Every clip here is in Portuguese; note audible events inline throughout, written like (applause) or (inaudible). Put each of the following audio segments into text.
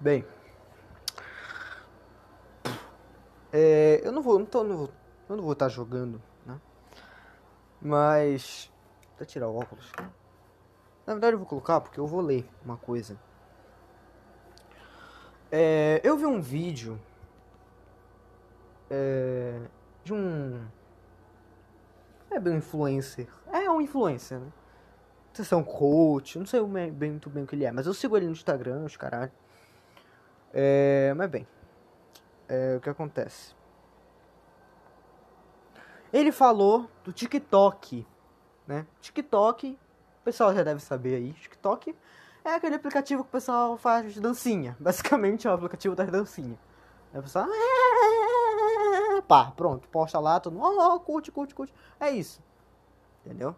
Bem. É, eu não vou, não tô, não vou, eu não vou estar jogando, né? Mas. Vou tirar o óculos. Na verdade eu vou colocar porque eu vou ler uma coisa. É, eu vi um vídeo é, de um. É bem um influencer. É um influencer, né? Não sei se é um coach, não sei bem, muito bem o que ele é, mas eu sigo ele no Instagram, os caralho. É, mas bem, é, o que acontece? Ele falou do TikTok, né? TikTok, o pessoal já deve saber aí, TikTok é aquele aplicativo que o pessoal faz dancinha. (laughs) Basicamente é o aplicativo das dancinhas. O pessoal. Pá, pronto, posta lá, todo mundo. Oh, curte, curte, curte. É isso. Entendeu?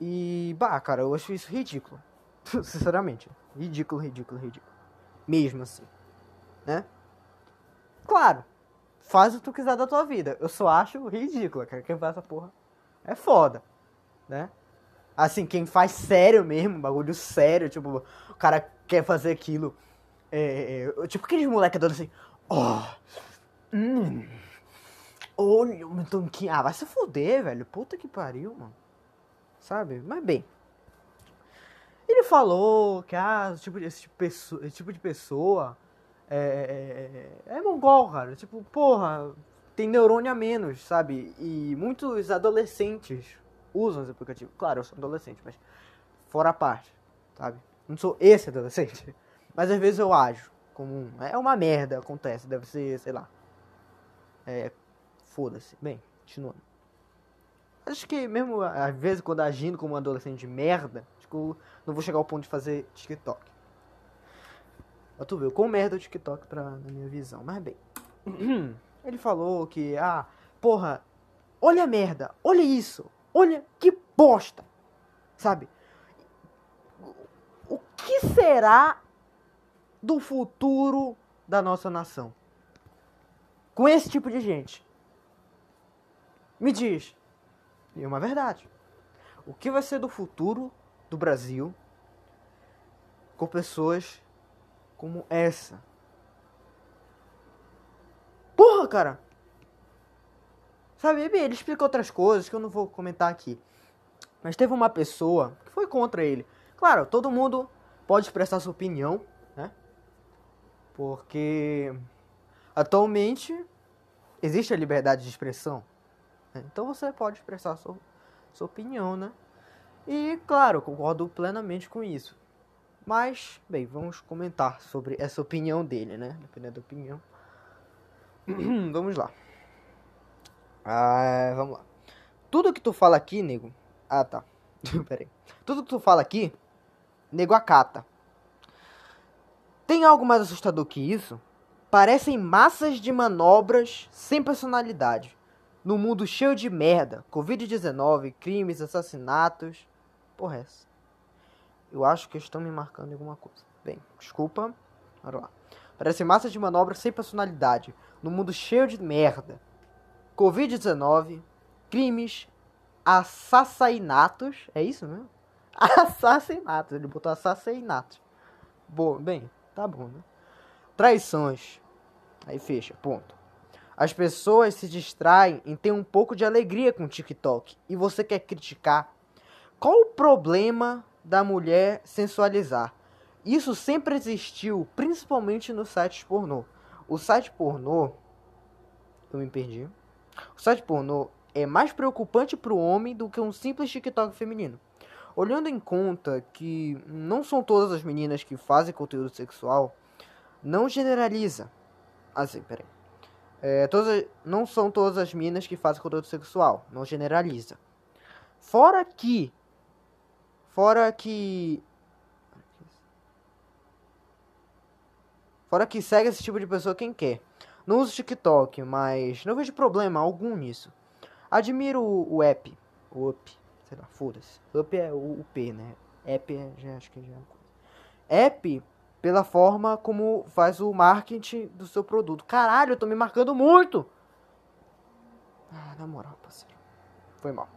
E, bah, cara, eu acho isso ridículo. (laughs) Sinceramente. Ridículo, ridículo, ridículo. Mesmo assim. Né? Claro. Faz o que tu quiser da tua vida. Eu só acho ridículo, cara. Quem faz essa porra é foda. Né? Assim, quem faz sério mesmo, bagulho sério, tipo, o cara quer fazer aquilo. É, é, tipo aqueles moleque assim, ó. Oh, hum, olha o meu tanquinho. Ah, vai se foder, velho. Puta que pariu, mano. Sabe? Mas bem. Falou que ah, tipo, esse, tipo, esse tipo de pessoa é, é, é mongol, cara. Tipo, porra, tem neurônio a menos, sabe? E muitos adolescentes usam esse aplicativo. Claro, eu sou adolescente, mas fora a parte, sabe? Não sou esse adolescente. (laughs) Mas às vezes eu ajo como um. É uma merda, acontece. Deve ser, sei lá. É. Foda-se. Bem, continuando. Acho que mesmo às vezes quando agindo como um adolescente de merda, não vou chegar ao ponto de fazer TikTok. Mas tu viu, com merda o TikTok pra, na minha visão. Mas bem. (clears throat) Ele falou que, ah, porra, olha a merda, olha isso, Olha que bosta. Sabe? O que será do futuro da nossa nação? Com esse tipo de gente. Me diz. E é uma verdade. O que vai ser do futuro do Brasil com pessoas como essa? Porra, cara! Sabe, ele explica outras coisas que eu não vou comentar aqui. Mas teve uma pessoa que foi contra ele. Claro, todo mundo pode expressar sua opinião, né? Porque atualmente existe a liberdade de expressão. Né? Então você pode expressar sua, sua opinião, né? E claro, concordo plenamente com isso. Mas, bem, vamos comentar sobre essa opinião dele, né? Dependendo da opinião. (clears throat) vamos lá. Ah, vamos lá. Tudo que tu fala aqui, nego. Ah, tá. (laughs) Pera aí. Tudo que tu fala aqui, nego acata. Tem algo mais assustador que isso? Parecem massas de manobras sem personalidade. No mundo cheio de merda, Covid-19, crimes, assassinatos. Porra, é essa. Eu acho que estão me marcando alguma coisa. Bem, desculpa. Bora lá. Parecem massas de manobras sem personalidade. No mundo cheio de merda. Covid-19, crimes, assassinatos. É isso mesmo? (laughs) Assassinatos. Ele botou assassinatos. Bom, bem, tá bom, né? Traições. Aí fecha, ponto. As pessoas se distraem em ter um pouco de alegria com o TikTok e você quer criticar. Qual o problema da mulher sensualizar? Isso sempre existiu, principalmente no site pornô. O site pornô. Eu me perdi. O site pornô é mais preocupante para o homem do que um simples TikTok feminino. Olhando em conta que não são todas as meninas que fazem conteúdo sexual, não generaliza. Assim, peraí. É, todas, não são todas as meninas que fazem conteúdo sexual, não generaliza. Fora que. Fora que. Fora que segue esse tipo de pessoa quem quer. Não uso TikTok, mas não vejo problema algum nisso. Admiro o, app. O up. Sei lá, foda-se. Up é o, o P, né? App é, já acho que já é uma coisa. App pela forma como faz o marketing do seu produto. Caralho, eu tô me marcando muito! Ah, na moral, parceiro. Foi mal.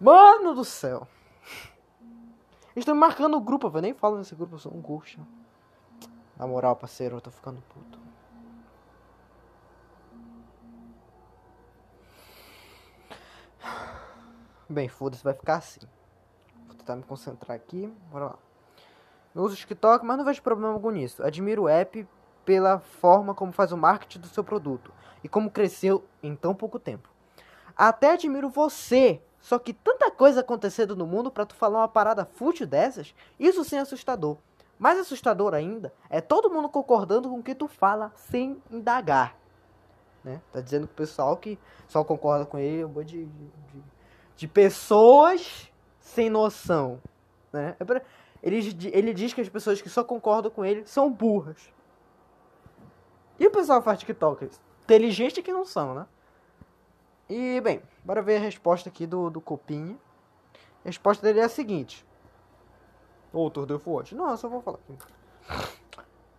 Mano do céu. Estão me marcando o grupo, eu nem falo nesse grupo, eu sou um. Na moral, parceiro, eu tô ficando puto. Bem, foda-se, vai ficar assim. Vou tentar me concentrar aqui. Bora lá. Eu uso TikTok, mas não vejo problema algum nisso. Admiro o app pela forma como faz o marketing do seu produto e como cresceu em tão pouco tempo. Até admiro você, só que tanta coisa acontecendo no mundo para tu falar uma parada fútil dessas, isso sim é assustador. Mais assustador ainda é todo mundo concordando com o que tu fala sem indagar. Né? Tá dizendo que o pessoal que só concorda com ele um monte de, de, de pessoas sem noção. Né? É ele, ele diz que as pessoas que só concordam com ele são burras. E o pessoal faz TikTok? Inteligente que não são, né? E, bem, bora ver a resposta aqui do, do Copinha. A resposta dele é a seguinte. Outro deu forte. Não, eu só vou falar aqui.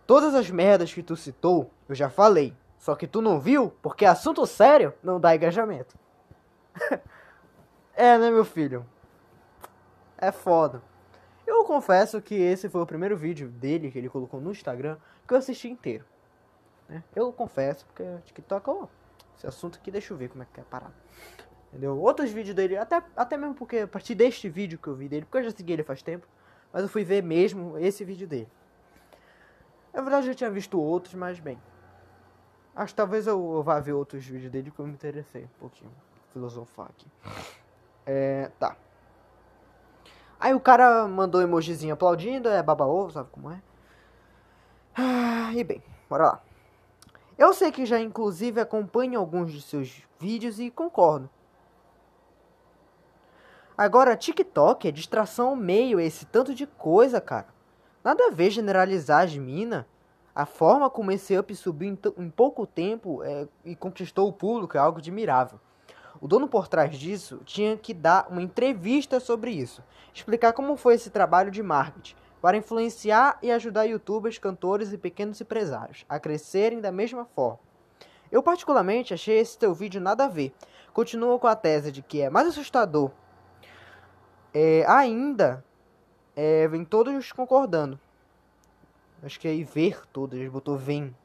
Todas as merdas que tu citou, eu já falei. Só que tu não viu, porque assunto sério não dá engajamento. (laughs) é, né, meu filho? É foda. Eu confesso que esse foi o primeiro vídeo dele que ele colocou no Instagram que eu assisti inteiro. Né? Eu confesso, porque TikTok, oh, esse assunto aqui, deixa eu ver como é que é a parada. Entendeu? Outros vídeos dele, até, até mesmo porque a partir deste vídeo que eu vi dele, porque eu já segui ele faz tempo, mas eu fui ver mesmo esse vídeo dele. Na verdade, eu já tinha visto outros, mas bem. Acho que talvez eu, vá ver outros vídeos dele porque eu me interessei um pouquinho. Filosofar aqui. É, tá. Aí o cara mandou emojizinho aplaudindo, é baba ovo, sabe como é? Ah, e bem, bora lá. Eu sei que já inclusive acompanho alguns de seus vídeos e concordo. Agora, TikTok é distração meio esse tanto de coisa, cara. Nada a ver generalizar as minas. A forma como esse up subiu em, em pouco tempo é, e conquistou o público é algo admirável. O dono por trás disso tinha que dar uma entrevista sobre isso, explicar como foi esse trabalho de marketing para influenciar e ajudar youtubers, cantores e pequenos empresários a crescerem da mesma forma. Eu particularmente achei esse teu vídeo nada a ver. Continua com a tese de que é mais assustador. É, ainda é, vem todos concordando. Acho que é ver todos, ele botou vem.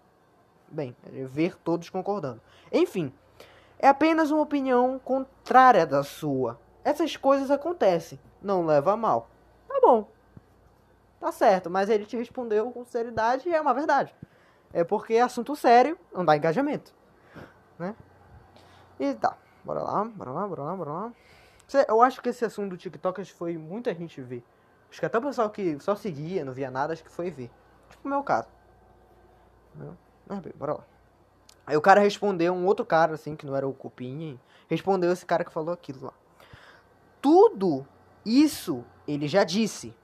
Bem, é ver todos concordando. Enfim, é apenas uma opinião contrária da sua. Essas coisas acontecem, não leva a mal. Tá bom, tá certo, mas ele te respondeu com seriedade e é uma verdade. É porque assunto sério não dá engajamento, né? E tá, bora lá, bora lá, bora lá, bora lá. Eu acho que esse assunto do TikTok foi muita gente ver. Acho que até o pessoal que só seguia, não via nada, acho que foi ver. Tipo o meu caso. Mas bem, bora lá. Aí o cara respondeu, um outro cara, assim, que não era o Cupinha, respondeu esse cara que falou aquilo lá. Tudo isso ele já disse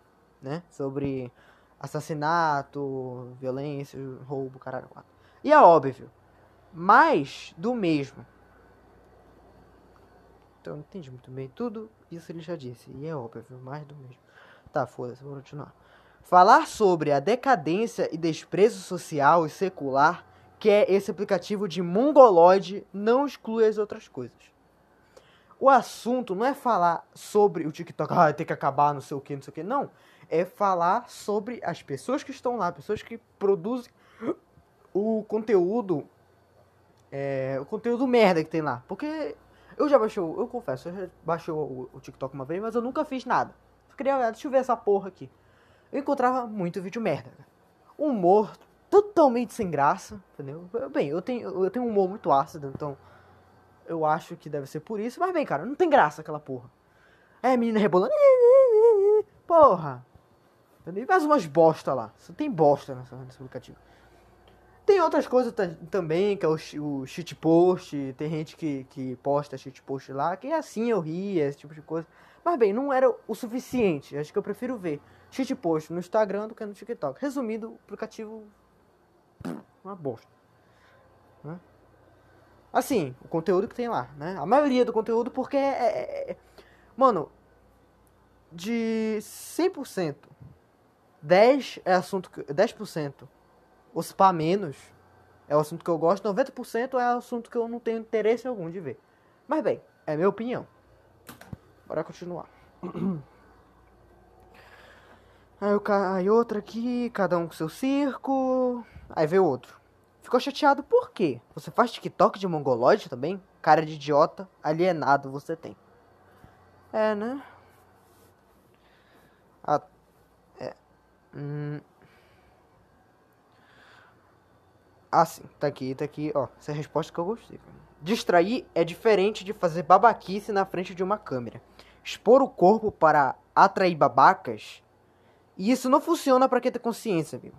né? Sobre assassinato, violência, roubo, caralho. E é óbvio. Mais do mesmo. Então não entendi muito bem. Tudo isso ele já disse. E é óbvio, mais do mesmo. Tá, foda-se, vou continuar. Falar sobre a decadência e desprezo social e secular que é esse aplicativo de mongoloide não exclui as outras coisas. O assunto não é falar sobre o TikTok, ah, tem que acabar, não sei o que, não sei o que. Não é falar sobre as pessoas que estão lá, pessoas que produzem o conteúdo, é, o conteúdo merda que tem lá. Porque eu já baixei, eu confesso, eu já baixei o, o TikTok uma vez, mas eu nunca fiz nada. Queria, ah, deixa eu ver essa porra aqui. Eu encontrava muito vídeo merda. Humor totalmente sem graça, entendeu? Bem, eu tenho, eu tenho um humor muito ácido, então eu acho que deve ser por isso. Mas bem, cara, não tem graça aquela porra. É, menina rebolando. Porra, Entendeu? Mais umas bosta lá. Só tem bosta nessa, nesse aplicativo. Tem outras coisas também, que é o, o shitpost. Tem gente que, que posta shitpost lá, que é assim eu ria, esse tipo de coisa. Mas bem, não era o suficiente. Acho que eu prefiro ver shitpost no Instagram do que no TikTok. Resumindo, o aplicativo. Uma bosta. Né? Assim, o conteúdo que tem lá, né? A maioria do conteúdo, porque é. é, é mano, de 100%, 10 é assunto que, 10% os pá menos é o assunto que eu gosto, 90% é assunto que eu não tenho interesse algum de ver. Mas bem, é minha opinião. Bora continuar. (clears throat) Aí, ca... aí outra aqui, cada um com seu circo. Aí veio outro. Ficou chateado por quê? Você faz TikTok de mongoloide também? Cara de idiota, alienado você tem. É, né? É. Hum. Ah, sim. Tá aqui, tá aqui. Ó, essa é a resposta que eu gostei. Distrair é diferente de fazer babaquice na frente de uma câmera. Expor o corpo para atrair babacas. E isso não funciona para quem tem consciência, viu?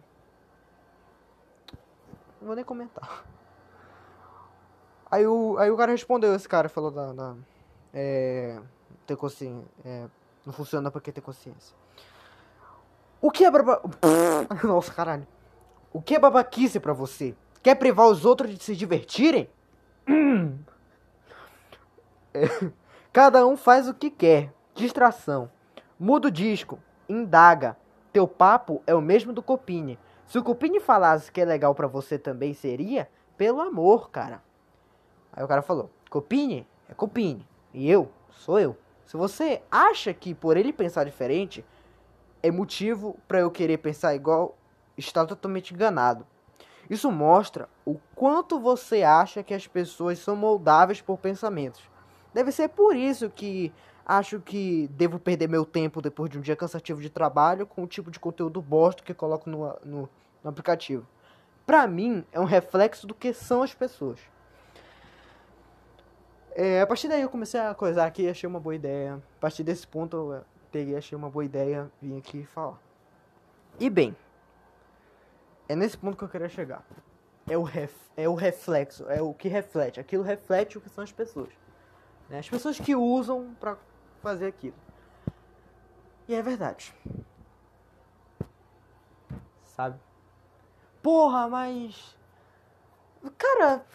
Não vou nem comentar. Aí o, aí o cara respondeu, esse cara falou da. da é, ter consciência. É, não funciona pra quem tem consciência. O que é. (laughs) Nossa, caralho. O que é babaquice pra você? Quer privar os outros de se divertirem? (clears throat) Cada um faz o que quer. Distração. Muda o disco. Indaga. Teu papo é o mesmo do Copini. Se o Cupini falasse que é legal para você também seria, pelo amor, cara. Aí o cara falou: Cupini é Cupini e eu sou eu. Se você acha que por ele pensar diferente é motivo para eu querer pensar igual, está totalmente enganado. Isso mostra o quanto você acha que as pessoas são moldáveis por pensamentos. Deve ser por isso que acho que devo perder meu tempo depois de um dia cansativo de trabalho com o tipo de conteúdo bosta que coloco no, no, no aplicativo. Pra mim, é um reflexo do que são as pessoas. É, a partir daí eu comecei a coisar aqui achei uma boa ideia. A partir desse ponto peguei, achei uma boa ideia, vim aqui falar. E bem, é nesse ponto que eu queria chegar. É o, ref, é o reflexo, é o que reflete. Aquilo reflete o que são as pessoas. Né? As pessoas que usam pra fazer aquilo. E é verdade. Sabe? Porra, mas. Cara.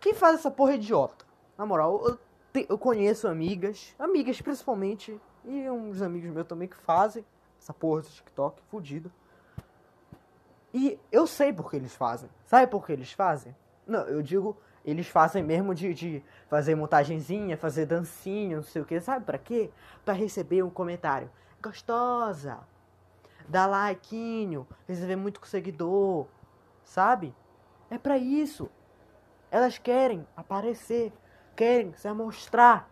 Quem faz essa porra é idiota? Na moral, eu, te, eu conheço amigas, amigas principalmente, e uns amigos meus também que fazem essa porra do TikTok, fudido. E eu sei por que eles fazem. Sabe por que eles fazem? Não, eu digo eles fazem mesmo de, de fazer montagenzinha, fazer dancinha, não sei o que. Sabe para quê? Para receber um comentário. Gostosa. Dar likeinho. Receber muito seguidor. Sabe? É para isso. Elas querem aparecer. Querem se mostrar.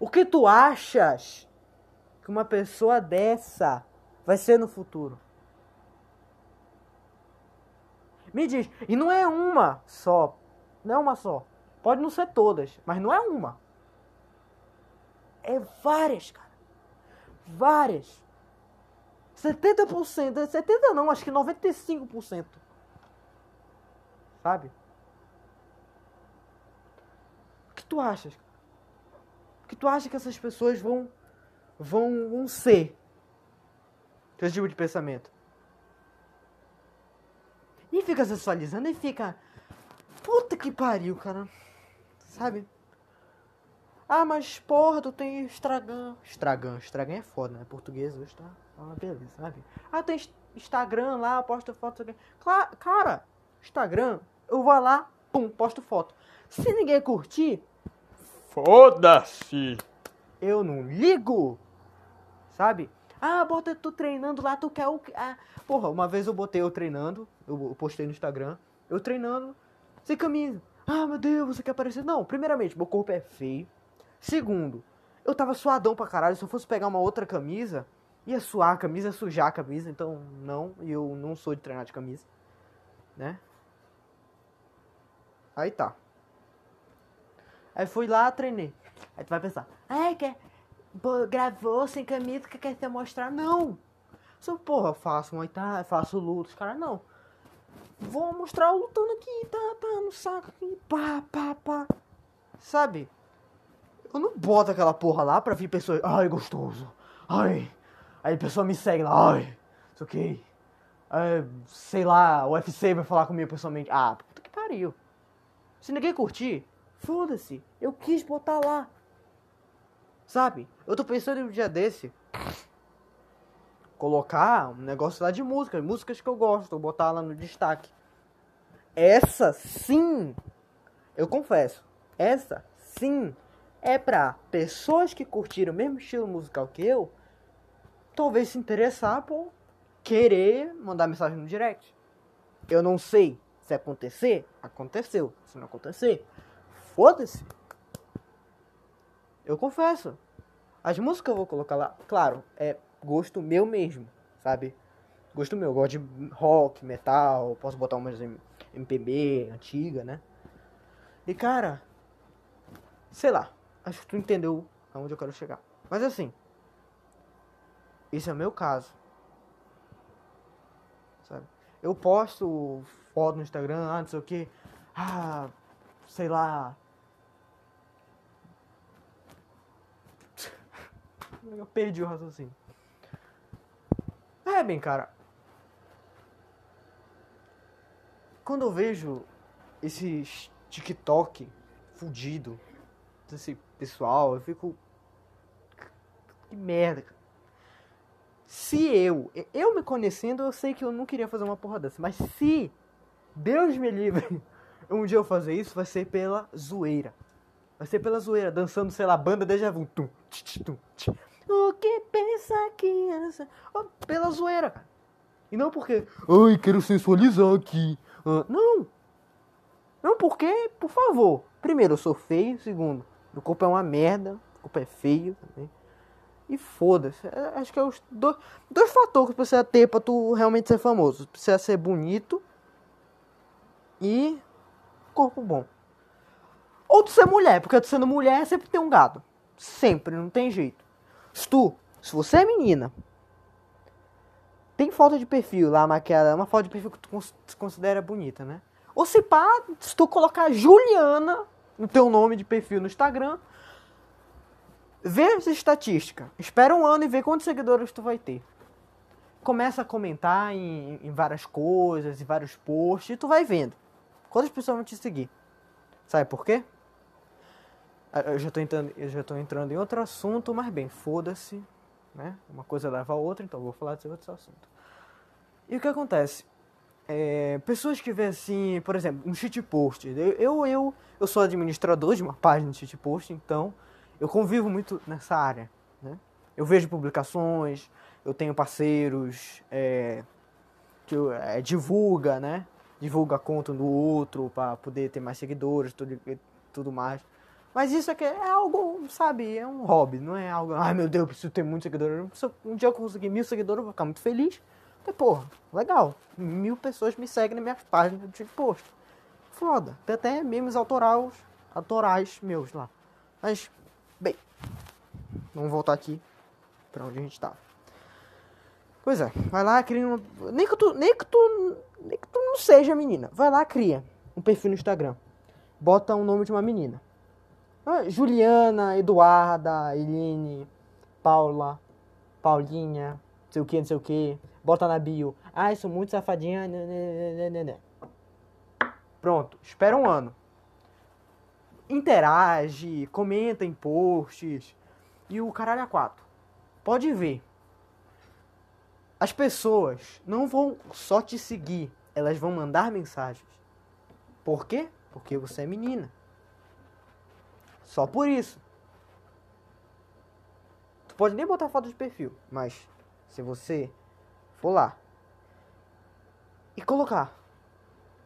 O que tu achas que uma pessoa dessa vai ser no futuro? Me diz. E não é uma só não é uma só. Pode não ser todas, mas não é uma. É várias, cara. Várias. 70%, 70 não, acho que 95%. Sabe? O que tu achas? O que tu acha que essas pessoas vão vão, vão ser? Esse tipo de pensamento. E fica sexualizando e fica Puta que pariu, cara. Sabe? Ah, mas porra, tu tem Instagram. Instagram, Instagram é foda, né? Português hoje tá uma beleza, sabe? Ah, tem Instagram lá, posto foto. Claro, cara, Instagram, eu vou lá, pum, posto foto. Se ninguém curtir, foda-se. Eu não ligo, sabe? Ah, bota tu treinando lá, tu quer o. Ah, porra, uma vez eu botei eu treinando, eu postei no Instagram, eu treinando sem camisa. Ah, meu Deus, você quer aparecer? Não, primeiramente, meu corpo é feio. Segundo, eu tava suadão pra caralho. Se eu fosse pegar uma outra camisa, ia suar a camisa, ia sujar a camisa. Então, não, eu não sou de treinar de camisa. Né? Aí tá. Aí fui lá, treinei. Aí tu vai pensar, ah, quer. Gravou sem camisa que quer se mostrar? Não! Sou porra, faço muay faço lutas, cara, não. Vou mostrar eu lutando aqui, tá, tá, no saco aqui, pá, pá, pá. Sabe? Eu não boto aquela porra lá pra vir pessoas, ai, gostoso, ai. Aí a pessoa me segue lá, ai, isso. Aí, sei lá, o UFC vai falar comigo pessoalmente. Ah, puta que pariu. Se ninguém curtir, foda-se. Eu quis botar lá. Sabe? Eu tô pensando em um dia desse colocar um negócio lá de música, músicas que eu gosto, botar lá no destaque. Essa sim, eu confesso, essa sim é pra pessoas que curtiram o mesmo estilo musical que eu talvez se interessar por querer mandar mensagem no direct. Eu não sei se acontecer, aconteceu. Se não acontecer, foda-se. Eu confesso. As músicas que eu vou colocar lá, claro, é gosto meu mesmo, sabe? Gosto meu, eu gosto de rock, metal, posso botar umas MPB antiga, né? E cara, sei lá, acho que tu entendeu aonde eu quero chegar. Mas assim, esse é o meu caso. Sabe? Eu posto foto no Instagram, ah, não sei o que. Ah, sei lá. Eu perdi o raciocínio. É, bem, cara. Quando eu vejo esses TikTok fudido desse pessoal, eu fico. Que merda, cara. Se eu, eu me conhecendo, eu sei que eu não queria fazer uma porra dessa, mas se Deus me livre, (laughs) um dia eu fazer isso, vai ser pela zoeira. Vai ser pela zoeira, dançando, sei lá, banda Deja Vu. Tum, tch, tum, tch. O que pensa que essa... Oh, pela zoeira, cara. E não porque, ai, quero sensualizar aqui. Ah, não. Não porque, por favor. Primeiro, eu sou feio. Segundo, meu corpo é uma merda. O corpo é feio também. E foda-se. É, acho que é os dois, dois fatores que precisa ter pra tu realmente ser famoso. Precisa ser bonito e corpo bom. Ou tu ser mulher, porque tu sendo mulher sempre tem um gado. Sempre, não tem jeito. Se tu, se você é menina, tem foto de perfil lá maquiada, uma foto de perfil que tu considera bonita, né? Ou se pá, se tu colocar Juliana no teu nome de perfil no Instagram, Vê essa estatística. Espera um ano e vê quantos seguidores tu vai ter. Começa a comentar em, em várias coisas, em vários posts, e tu vai vendo. Quantas pessoas vão te seguir? Sabe por quê? Ah, eu já tô entrando, eu já tô entrando em outro assunto, mas bem, foda-se. Né? Uma coisa leva a outra, então vou falar desse outro assunto. E o que acontece? É, pessoas que vê assim, por exemplo, um shitpost. Eu, eu, eu, sou administrador de uma página de shitpost, então eu convivo muito nessa área. Né? Eu vejo publicações, eu tenho parceiros é, que é, divulga, né? Divulga conta do outro para poder ter mais seguidores, tudo, tudo mais. Mas isso aqui é algo, sabe, é um hobby, não é algo, ai meu Deus, eu preciso ter muitos seguidores. Um dia eu conseguir mil seguidores, eu vou ficar muito feliz. E, porra, legal. Mil pessoas me seguem nas minhas páginas de post. Foda. Tem até memes autorais, autorais meus lá. Mas Bem, vamos voltar aqui pra onde a gente tava. Pois é, vai lá, cria uma. Nem que tu. Nem que tu. Nem que tu não seja menina. Vai lá, cria um perfil no Instagram. Bota o nome de uma menina. Ah, Juliana, Eduarda, Eline, Paula, Paulinha, não sei o que, não sei o que. Bota na bio. Ah, sou muito safadinha. Né, né, né, Pronto, espera um ano interage, comenta em posts e o caralho a quatro. Pode ver. As pessoas não vão só te seguir, elas vão mandar mensagens. Por quê? Porque você é menina. Só por isso. Tu pode nem botar foto de perfil, mas se você for lá e colocar,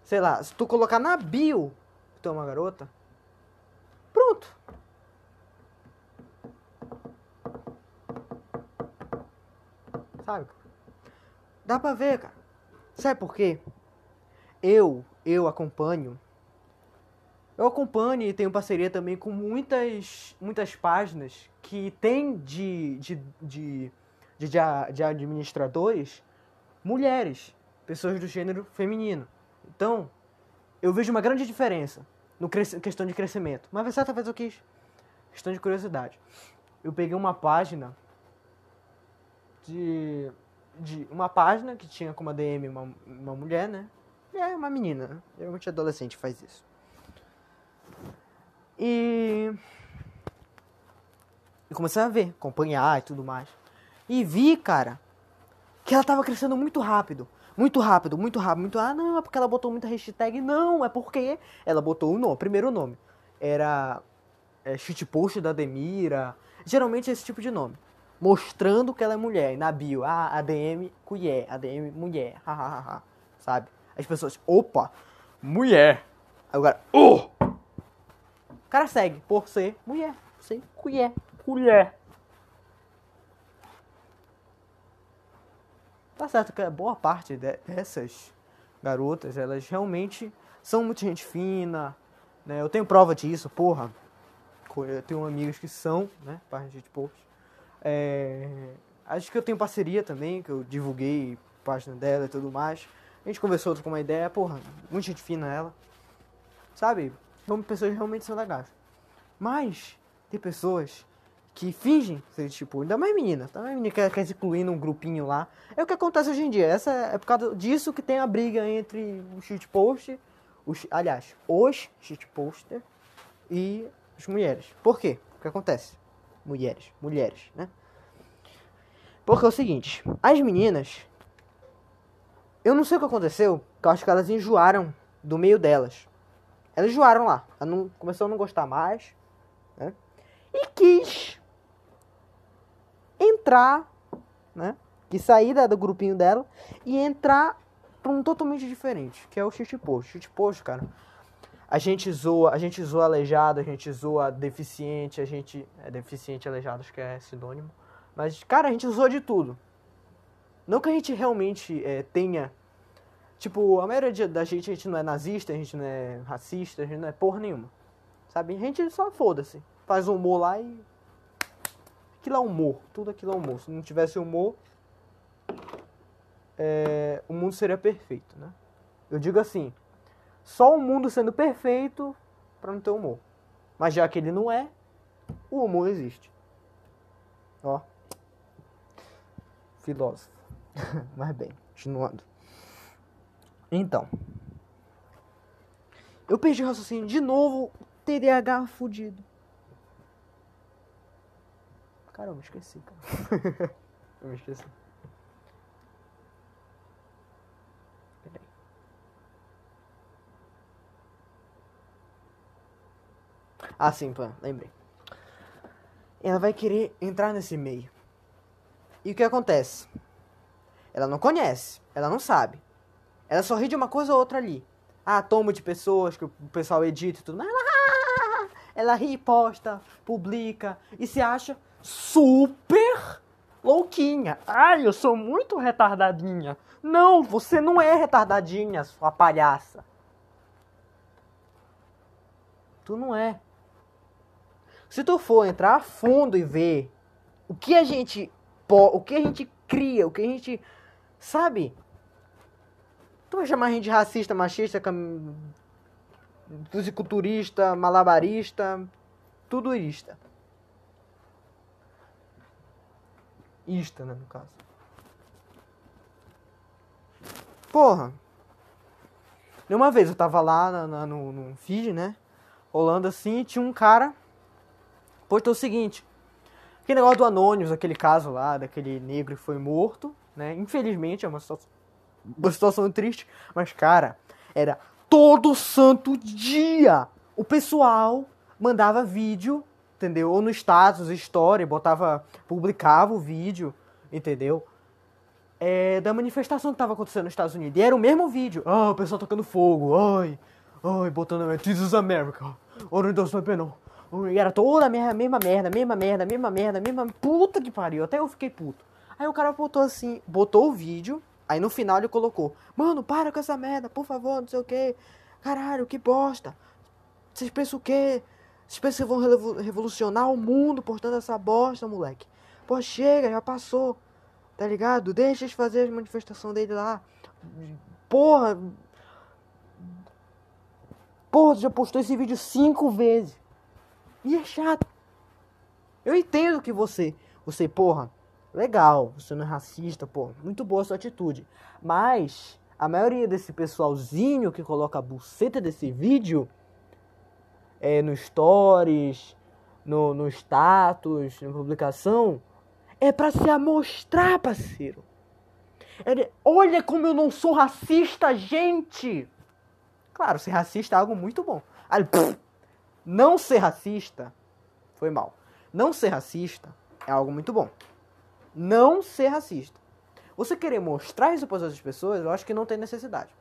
sei lá, se tu colocar na bio que tu é uma garota, Pronto. Sabe? Dá pra ver, cara. Sabe por quê? Eu, eu acompanho. Eu acompanho e tenho parceria também com muitas, muitas páginas que tem de, de, de, de, de administradores mulheres, pessoas do gênero feminino. Então, eu vejo uma grande diferença no questão de crescimento. Mas certa vez eu quis. Questão de curiosidade. Eu peguei uma página de. de uma página que tinha como ADM uma, uma mulher, né? E é uma menina, né? Geralmente adolescente faz isso. E. E comecei a ver, acompanhar e tudo mais. E vi, cara, que ela tava crescendo muito rápido. Muito rápido, muito rápido, muito. Ah, não, é porque ela botou muita hashtag. Não, é porque ela botou o nome, primeiro nome. Era é, shitpost da Demira. Geralmente é esse tipo de nome. mostrando que ela é mulher. E na bio, ah, ADM ADM mulher, sabe? As pessoas, opa, mulher. Cara, oh! O cara segue por ser mulher, ser colher, colher. Tá certo que boa parte dessas garotas, elas realmente são muito gente fina, né? Eu tenho prova disso, porra. Eu tenho amigos que são, né? Página de post. É... Acho que eu tenho parceria também, que eu divulguei página dela e tudo mais. A gente conversou com uma ideia, porra, muita gente fina ela. Sabe? São pessoas realmente são legais. Mas tem pessoas que fingem ser tipo, ainda mais menina, tá? A menina quer, quer se incluir num grupinho lá. É o que acontece hoje em dia. Essa é por causa disso que tem a briga entre o shitpost, os, aliás, os shitposter e as mulheres. Por quê? O que acontece? Mulheres, mulheres, né? Porque é o seguinte, as meninas, eu não sei o que aconteceu, que eu acho que elas enjoaram do meio delas. Elas enjoaram lá, ela não, começou a não gostar mais, né? E quis entrar, né? Que sair da, do grupinho dela e entrar pra um totalmente diferente, que é o shitpost. Shitpost, cara, a gente zoa, a gente zoa aleijado, a gente zoa deficiente, a gente. É deficiente aleijado, acho que é sinônimo. Mas, cara, a gente zoa de tudo. Não que a gente realmente é, tenha. Tipo, a maioria da gente, a gente não é nazista, a gente não é racista, a gente não é porra nenhuma. Sabe? A gente só foda-se. Faz humor lá e aquilo é humor, tudo aquilo é humor. Se não tivesse humor, é, o mundo seria perfeito, né? Eu digo assim, só o mundo sendo perfeito para não ter humor. Mas já que ele não é, o humor existe. Ó. Filósofo. (laughs) Mas bem, continuando. Então. Eu perdi o raciocínio de novo. TDAH fudido. Caramba, esqueci, cara. (laughs) eu me esqueci. Peraí. Ah, sim, pô, lembrei. Ela vai querer entrar nesse meio. E o que acontece? Ela não conhece, ela não sabe. Ela só ri de uma coisa ou outra ali. Ah, tomo de pessoas que o pessoal edita e tudo. Ela, (laughs) ela ri, posta, publica e se acha super louquinha. Ai, eu sou muito retardadinha. Não, você não é retardadinha, sua palhaça. Tu não é. Se tu for entrar a fundo e ver o que a gente o que a gente cria, o que a gente sabe? Tu vai chamar a gente de racista, machista, cam... fisiculturista, malabarista, tudo isto. Ista, né, no caso. Porra. Uma vez eu tava lá na, na, no, no feed, né? Rolando assim, e tinha um cara. Postou o seguinte. Aquele negócio do Anônimos, aquele caso lá, daquele negro que foi morto, né? Infelizmente é uma situação, uma situação triste. Mas, cara, era todo santo dia. O pessoal mandava vídeo entendeu? Ou no status, story, botava, publicava o vídeo, entendeu? É, da manifestação que tava acontecendo nos Estados Unidos. E era o mesmo vídeo. Ah, o pessoal tocando fogo, ai, ai, botando This is America, does not penal. E era toda a mesma, mesma merda, mesma merda, mesma merda, mesma. Puta que pariu, até eu fiquei puto. Aí o cara botou assim, botou o vídeo, aí no final ele colocou: Mano, para com essa merda, por favor, não sei o que. Caralho, que bosta. Vocês pensam o quê? Vocês pensam que vão revolucionar o mundo portando essa bosta, moleque? Pô, chega, já passou. Tá ligado? Deixa eles fazer a manifestação dele lá. Porra. Porra, já postou esse vídeo cinco vezes. E é chato. Eu entendo que você. Você, porra. Legal, você não é racista, pô. Muito boa sua atitude. Mas. A maioria desse pessoalzinho que coloca a buceta desse vídeo é, no stories, no, no status, na publicação, é para se amostrar, parceiro. É, olha como eu não sou racista, gente! Claro, ser racista é algo muito bom. Aí, pff, não ser racista foi mal. Não ser racista é algo muito bom. Não ser racista. Você querer mostrar isso para as outras pessoas, eu acho que não tem necessidade.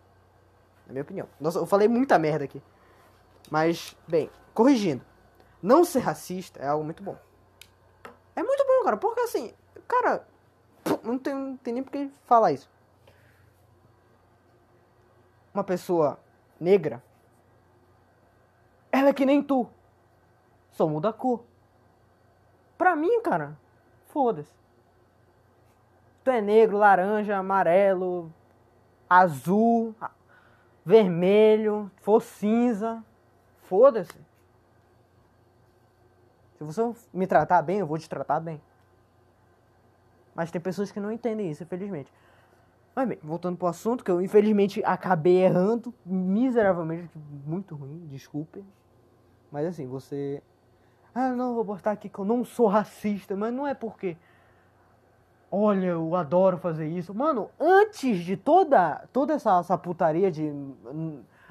Na minha opinião. Nossa, eu falei muita merda aqui. Mas, bem, corrigindo. Não ser racista é algo muito bom. É muito bom, cara. Porque assim, cara, não tem, não tem nem por que falar isso. Uma pessoa negra, ela é que nem tu. Só muda a cor. Pra mim, cara, foda-se. Tu é negro, laranja, amarelo, azul, vermelho, for cinza. Foda-se. Se você me tratar bem, eu vou te tratar bem. Mas tem pessoas que não entendem isso, infelizmente. Mas bem, voltando pro assunto, que eu infelizmente acabei errando miseravelmente, muito ruim, desculpe. Mas assim, você. Ah, não, vou botar aqui que eu não sou racista, mas não é porque. Olha, eu adoro fazer isso. Mano, antes de toda, toda essa, essa putaria de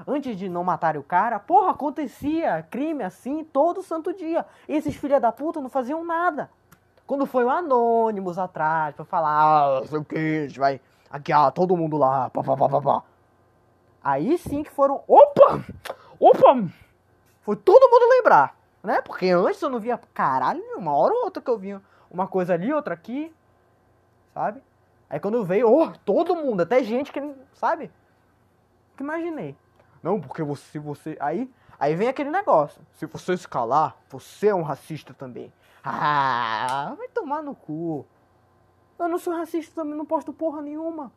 antes de não matarem o cara, porra, acontecia crime assim todo santo dia. E esses filha da puta não faziam nada. Quando foi o Anônimos atrás pra falar, ah, sei o que, vai aqui, ah, todo mundo lá, pá, pá, pá, pá, pá. Aí sim que foram, opa, opa, foi todo mundo lembrar, né? Porque antes eu não via caralho, uma hora ou outra que eu vinha uma coisa ali, outra aqui, sabe? Aí quando veio, oh, todo mundo, até gente que, sabe? Que imaginei. Não, porque você, você. Aí, aí vem aquele negócio. Se você escalar, você é um racista também. Ah, vai tomar no cu. Eu não sou racista também, não posto porra nenhuma.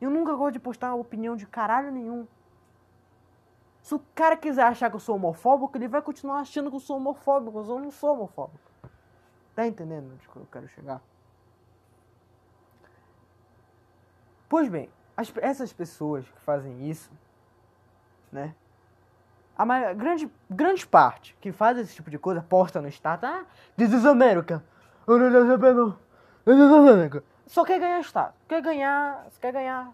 Eu nunca gosto de postar opinião de caralho nenhum. Se o cara quiser achar que eu sou homofóbico, ele vai continuar achando que eu sou homofóbico. Eu não sou homofóbico. Tá entendendo onde eu quero chegar? Pois bem, as, essas pessoas que fazem isso né? A maior, grande, grande parte que faz esse tipo de coisa, posta no status, ah, this is America. Só quer ganhar status, quer ganhar, quer ganhar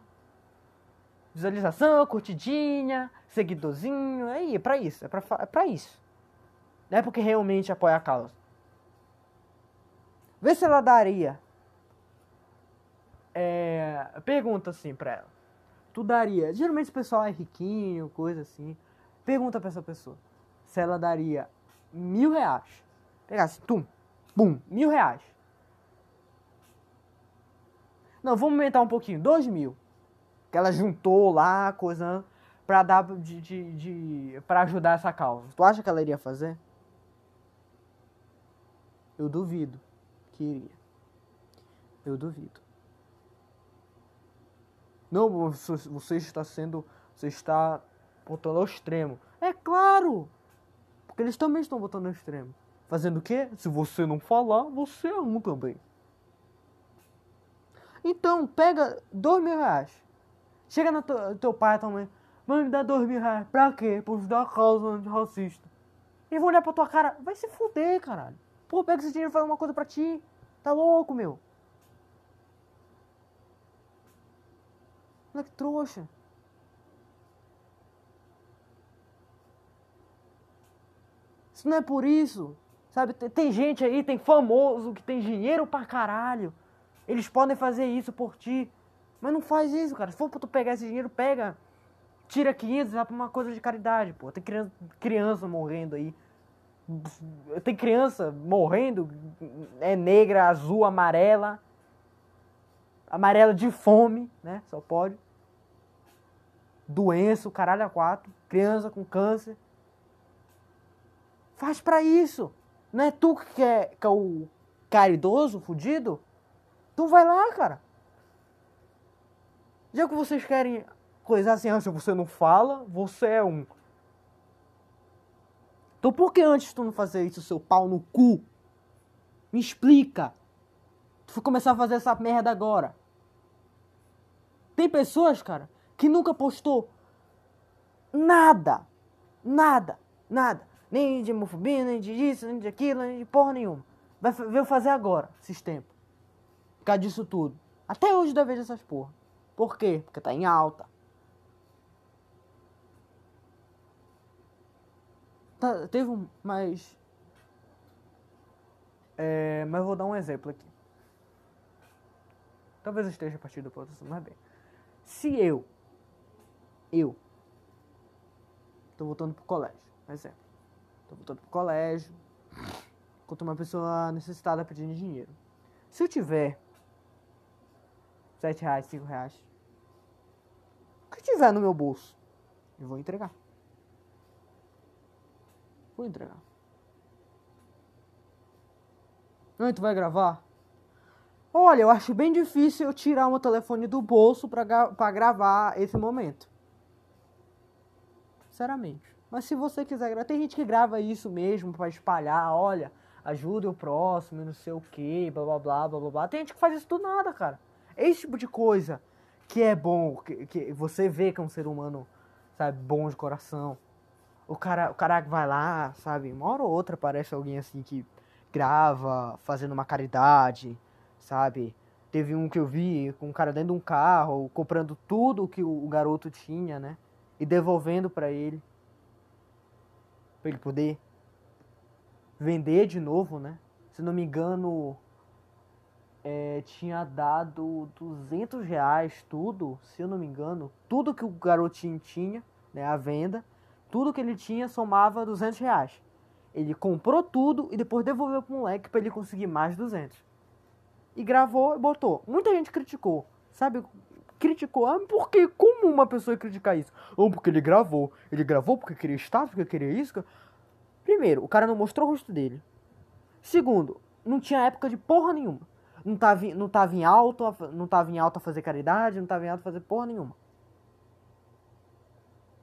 visualização, curtidinha, seguidorzinho, aí, é pra isso, é pra, é pra isso. Não é porque realmente apoia a causa. Vê se ela daria. É, pergunta assim pra ela tu daria? Geralmente o pessoal é riquinho, coisa assim. Pergunta pra essa pessoa se ela daria mil reais. Pegasse, tum, bum, mil reais. Não, vamos aumentar um pouquinho, dois mil. Que ela juntou lá, coisa pra dar de, de, de para ajudar essa causa. Tu acha que ela iria fazer? Eu duvido que iria. Eu duvido. Não, você está sendo. Você está botando ao extremo. É claro! Porque eles também estão botando ao extremo. Fazendo o quê? Se você não falar, você é um também. Então, pega dois mil reais. Chega no teu, teu pai tua mãe. Mãe, me dá dois mil reais. Pra quê? Pra ajudar a causa antirracista. E vão olhar pra tua cara. Vai se fuder, caralho. Pô, pega esse dinheiro e faz uma coisa pra ti. Tá louco, meu. Moleque trouxa. Isso não é por isso. Sabe, tem gente aí, tem famoso que tem dinheiro pra caralho. Eles podem fazer isso por ti. Mas não faz isso, cara. Se for pra tu pegar esse dinheiro, pega. Tira 500 e vai pra uma coisa de caridade, pô. Tem criança, criança morrendo aí. Tem criança morrendo. É negra, azul, amarela amarela de fome, né? Só pode. Doença, o caralho a quatro. Criança com câncer. Faz para isso. Não é tu que é, que é o caridoso, fudido? Tu vai lá, cara. Já que vocês querem coisar assim, ah, se você não fala, você é um. Então por que antes tu não fazer isso, seu pau no cu? Me explica. Tu foi começar a fazer essa merda agora. Tem pessoas, cara, que nunca postou nada. Nada. Nada. Nem de homofobia, nem de isso, nem de aquilo, nem de porra nenhuma. Vai, veio fazer agora, esses tempos. Por causa disso tudo. Até hoje da vez essas porra. Por quê? Porque tá em alta. Tá, teve um. Mas. É, mas vou dar um exemplo aqui. Talvez eu esteja partindo para outro mas bem. Se eu, eu, tô voltando pro colégio, exemplo. Tô voltando pro colégio, enquanto uma pessoa necessitada pedindo dinheiro. Se eu tiver sete reais, cinco reais, o que tiver no meu bolso, eu vou entregar. Vou entregar. Não, tu vai gravar? Olha, eu acho bem difícil eu tirar o meu telefone do bolso pra, pra gravar esse momento. Sinceramente. Mas se você quiser gravar, tem gente que grava isso mesmo para espalhar, olha, ajude o próximo, não sei o que, blá blá blá blá blá. Tem gente que faz isso do nada, cara. Esse tipo de coisa que é bom, que, que você vê que é um ser humano, sabe, bom de coração. O cara, o cara vai lá, sabe, uma hora ou outra aparece alguém assim que grava fazendo uma caridade, sabe? Teve um que eu vi com um cara dentro de um carro, comprando tudo que o garoto tinha, né? E devolvendo para ele. Pra ele poder vender de novo, né? Se não me engano, é, tinha dado 200 reais tudo, se eu não me engano. Tudo que o garotinho tinha, né? A venda. Tudo que ele tinha somava 200 reais. Ele comprou tudo e depois devolveu pro moleque para ele conseguir mais 200. E gravou e botou. Muita gente criticou, sabe? Criticou. Ah, por que? Como uma pessoa criticar isso? Ou porque ele gravou. Ele gravou porque queria status, porque queria isso. Primeiro, o cara não mostrou o rosto dele. Segundo, não tinha época de porra nenhuma. Não tava, não tava em alto, não tava em alto a fazer caridade, não tava em alto a fazer porra nenhuma.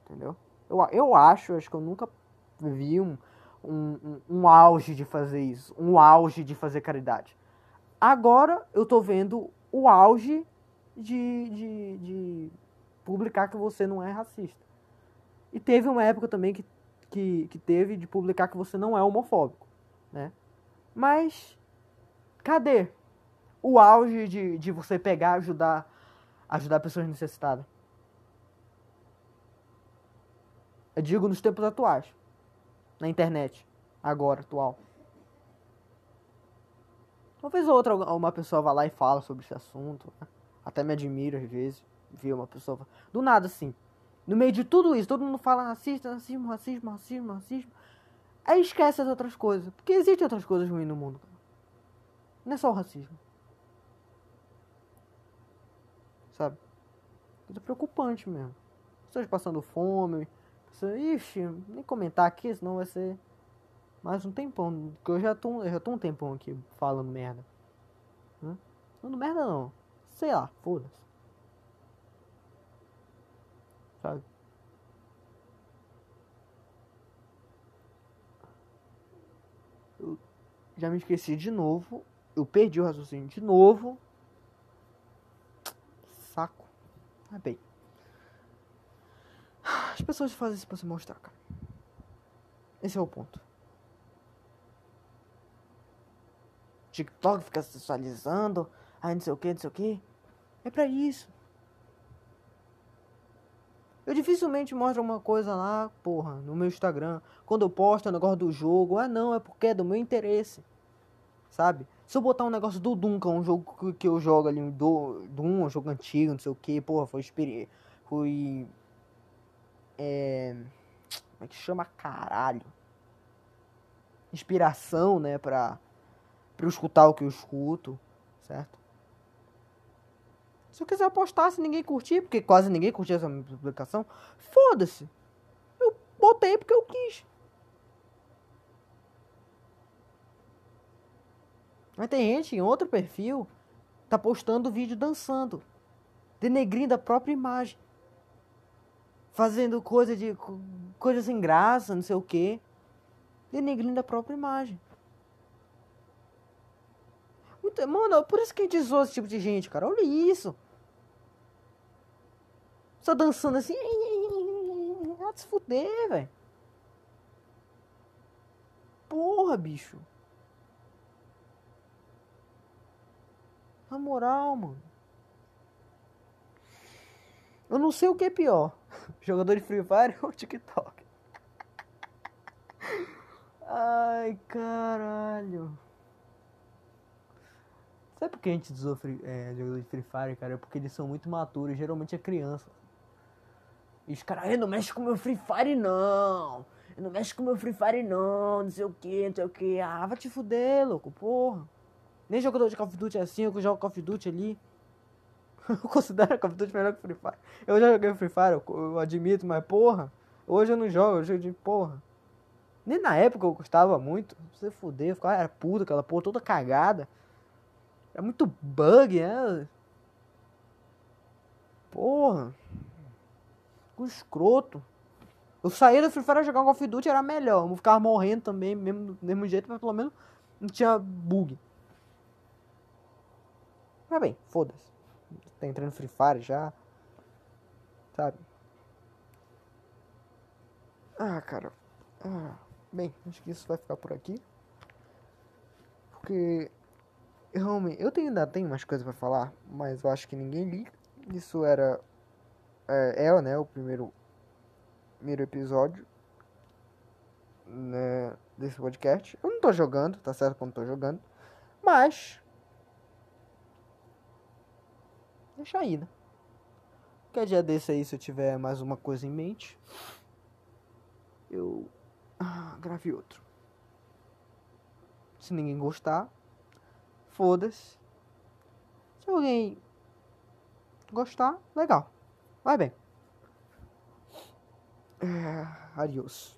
Entendeu? Eu, eu acho, acho que eu nunca vi um, um, um, um auge de fazer isso, um auge de fazer caridade. Agora eu tô vendo o auge de, de, de publicar que você não é racista. E teve uma época também que, que, que teve de publicar que você não é homofóbico, né? Mas cadê o auge de, de você pegar ajudar ajudar pessoas necessitadas? Eu digo nos tempos atuais na internet, agora, atual. Talvez outra uma pessoa vá lá e fala sobre esse assunto. Né? Até me admiro às vezes ver uma pessoa do nada assim. No meio de tudo isso, todo mundo fala racista, racismo, racismo, racismo, racismo. Aí esquece as outras coisas. Porque existem outras coisas ruins no mundo. Não é só o racismo. Sabe? Coisa preocupante mesmo. Pessoas passando fome, Ixi, nem comentar aqui, senão vai ser mais um tempão. Porque eu já tô, eu já tô um tempão aqui falando merda. Hã? Falando merda não. Sei lá, foda-se. Sabe? Eu já me esqueci de novo. Eu perdi o raciocínio de novo. Saco. Ah, bem. As pessoas fazem isso pra se mostrar, cara. Esse é o ponto. TikTok fica sensualizando, aí não sei o que, não sei o que. É pra isso. Eu dificilmente mostro uma coisa lá, porra, no meu Instagram. Quando eu posto o negócio do jogo, ah não, é porque é do meu interesse. Sabe? Se eu botar um negócio do que é um jogo que eu jogo ali, do Doom, um jogo antigo, não sei o que, porra, foi experiência. Foi é, como é que chama caralho? Inspiração, né, pra, pra eu escutar o que eu escuto, certo? Se eu quiser postar, se ninguém curtir, porque quase ninguém curtiu essa publicação, foda-se. Eu botei porque eu quis. Mas tem gente em outro perfil tá postando vídeo dançando, denegrindo a própria imagem fazendo coisa de coisa sem graça, não sei o quê, denegrindo a própria imagem. Mano, por isso que a gente zoa esse tipo de gente, cara. Olha isso. Só dançando assim. Vai se fuder, velho. Porra, bicho. Na moral, mano. Eu não sei o que é pior. (laughs) Jogador de Free Fire ou TikTok? Ai, caralho. Sabe por que a gente usou free, é, jogador de Free Fire, cara? É porque eles são muito maturos, geralmente é criança. E os caras, não mexe com meu Free Fire não. Não mexe com meu Free Fire não, não sei o que, não sei o que. Ah, vai te fuder, louco, porra. Nem jogador de Call of Duty é assim, eu jogo Call of Duty ali. (laughs) eu considero Call of Duty melhor que Free Fire. Eu já joguei Free Fire, eu, eu admito, mas porra. Hoje eu não jogo, eu jogo de porra. Nem na época eu gostava muito. Você fuder, eu ficava, era puta aquela porra toda cagada. É muito bug, né? Porra. Com escroto. Eu saía do Free Fire jogar um Call of Duty era melhor. Eu ficava morrendo também, mesmo, do mesmo jeito, mas pelo menos não tinha bug. Mas bem, foda-se. Tá entrando Free Fire já. Sabe? Ah, cara. Ah, bem, acho que isso vai ficar por aqui. Porque realmente, eu tenho, ainda tenho umas coisas para falar, mas eu acho que ninguém liga. Isso era é, é né, o primeiro primeiro episódio né, desse podcast. Eu não tô jogando, tá certo que eu não tô jogando, mas deixa aí, né? Qualquer dia desse aí, se eu tiver mais uma coisa em mente, eu ah, grave outro. Se ninguém gostar, foda-se. Se alguém gostar, legal. Vai bem. É, adiós.